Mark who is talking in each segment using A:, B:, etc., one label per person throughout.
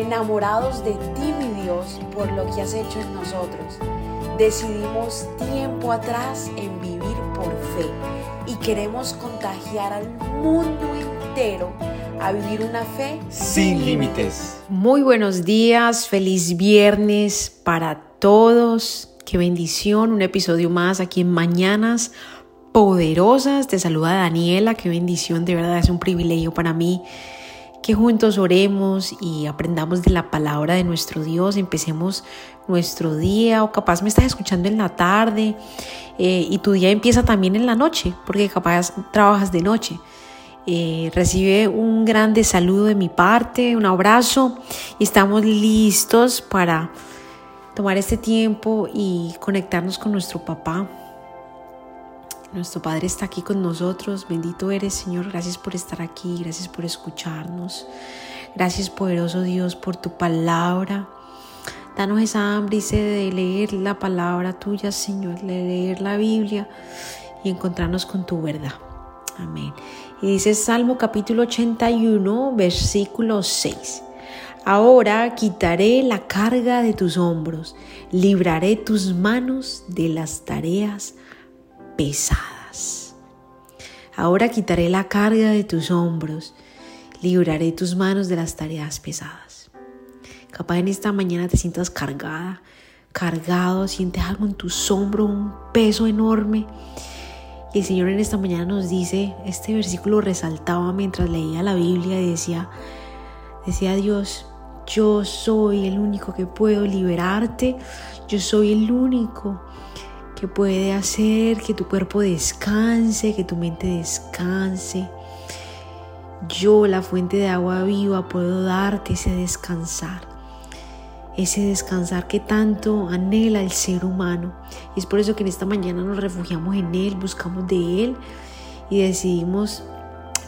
A: enamorados de ti, mi Dios, por lo que has hecho en nosotros. Decidimos tiempo atrás en vivir por fe y queremos contagiar al mundo entero a vivir una fe
B: sin límites.
A: Muy buenos días, feliz viernes para todos. Qué bendición, un episodio más aquí en Mañanas Poderosas. Te saluda Daniela, qué bendición, de verdad es un privilegio para mí que juntos oremos y aprendamos de la palabra de nuestro Dios, empecemos nuestro día o capaz me estás escuchando en la tarde eh, y tu día empieza también en la noche, porque capaz trabajas de noche. Eh, recibe un grande saludo de mi parte, un abrazo y estamos listos para tomar este tiempo y conectarnos con nuestro papá, nuestro Padre está aquí con nosotros. Bendito eres, Señor. Gracias por estar aquí. Gracias por escucharnos. Gracias, poderoso Dios, por tu palabra. Danos esa hambre y sed de leer la palabra tuya, Señor, de leer la Biblia y encontrarnos con tu verdad. Amén. Y dice Salmo capítulo 81, versículo 6. Ahora quitaré la carga de tus hombros, libraré tus manos de las tareas pesadas. Ahora quitaré la carga de tus hombros, libraré tus manos de las tareas pesadas. Capaz en esta mañana te sientas cargada, cargado, sientes algo en tus hombros, un peso enorme. Y el Señor en esta mañana nos dice, este versículo resaltaba mientras leía la Biblia y decía, decía Dios, yo soy el único que puedo liberarte, yo soy el único que puede hacer que tu cuerpo descanse, que tu mente descanse. Yo, la fuente de agua viva, puedo darte ese descansar, ese descansar que tanto anhela el ser humano. Y es por eso que en esta mañana nos refugiamos en Él, buscamos de Él y decidimos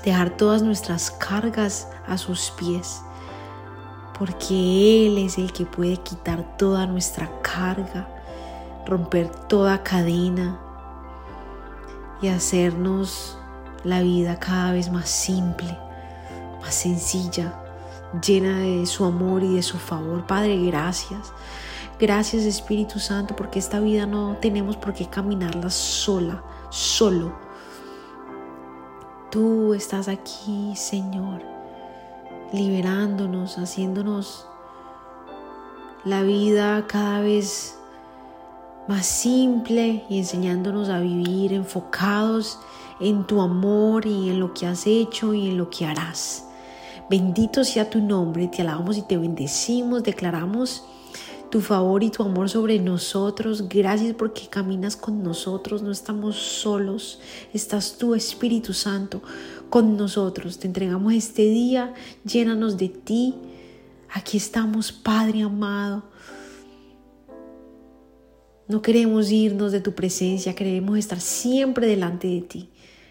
A: dejar todas nuestras cargas a sus pies, porque Él es el que puede quitar toda nuestra carga romper toda cadena y hacernos la vida cada vez más simple, más sencilla, llena de su amor y de su favor. Padre, gracias. Gracias Espíritu Santo porque esta vida no tenemos por qué caminarla sola, solo. Tú estás aquí, Señor, liberándonos, haciéndonos la vida cada vez más simple y enseñándonos a vivir enfocados en tu amor y en lo que has hecho y en lo que harás. Bendito sea tu nombre, te alabamos y te bendecimos, declaramos tu favor y tu amor sobre nosotros. Gracias porque caminas con nosotros, no estamos solos, estás tu Espíritu Santo con nosotros. Te entregamos este día, llénanos de ti. Aquí estamos, Padre amado. No queremos irnos de tu presencia, queremos estar siempre delante de ti.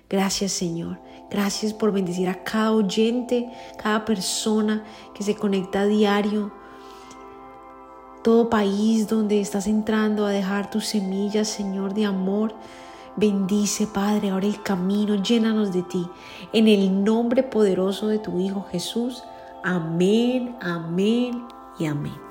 A: Gracias Señor. Gracias por bendecir a cada oyente, cada persona que se conecta a diario. Todo país donde estás entrando a dejar tus semillas, Señor, de amor. Bendice, Padre, ahora el camino, llénanos de ti. En el nombre poderoso de tu Hijo Jesús. Amén, amén y amén.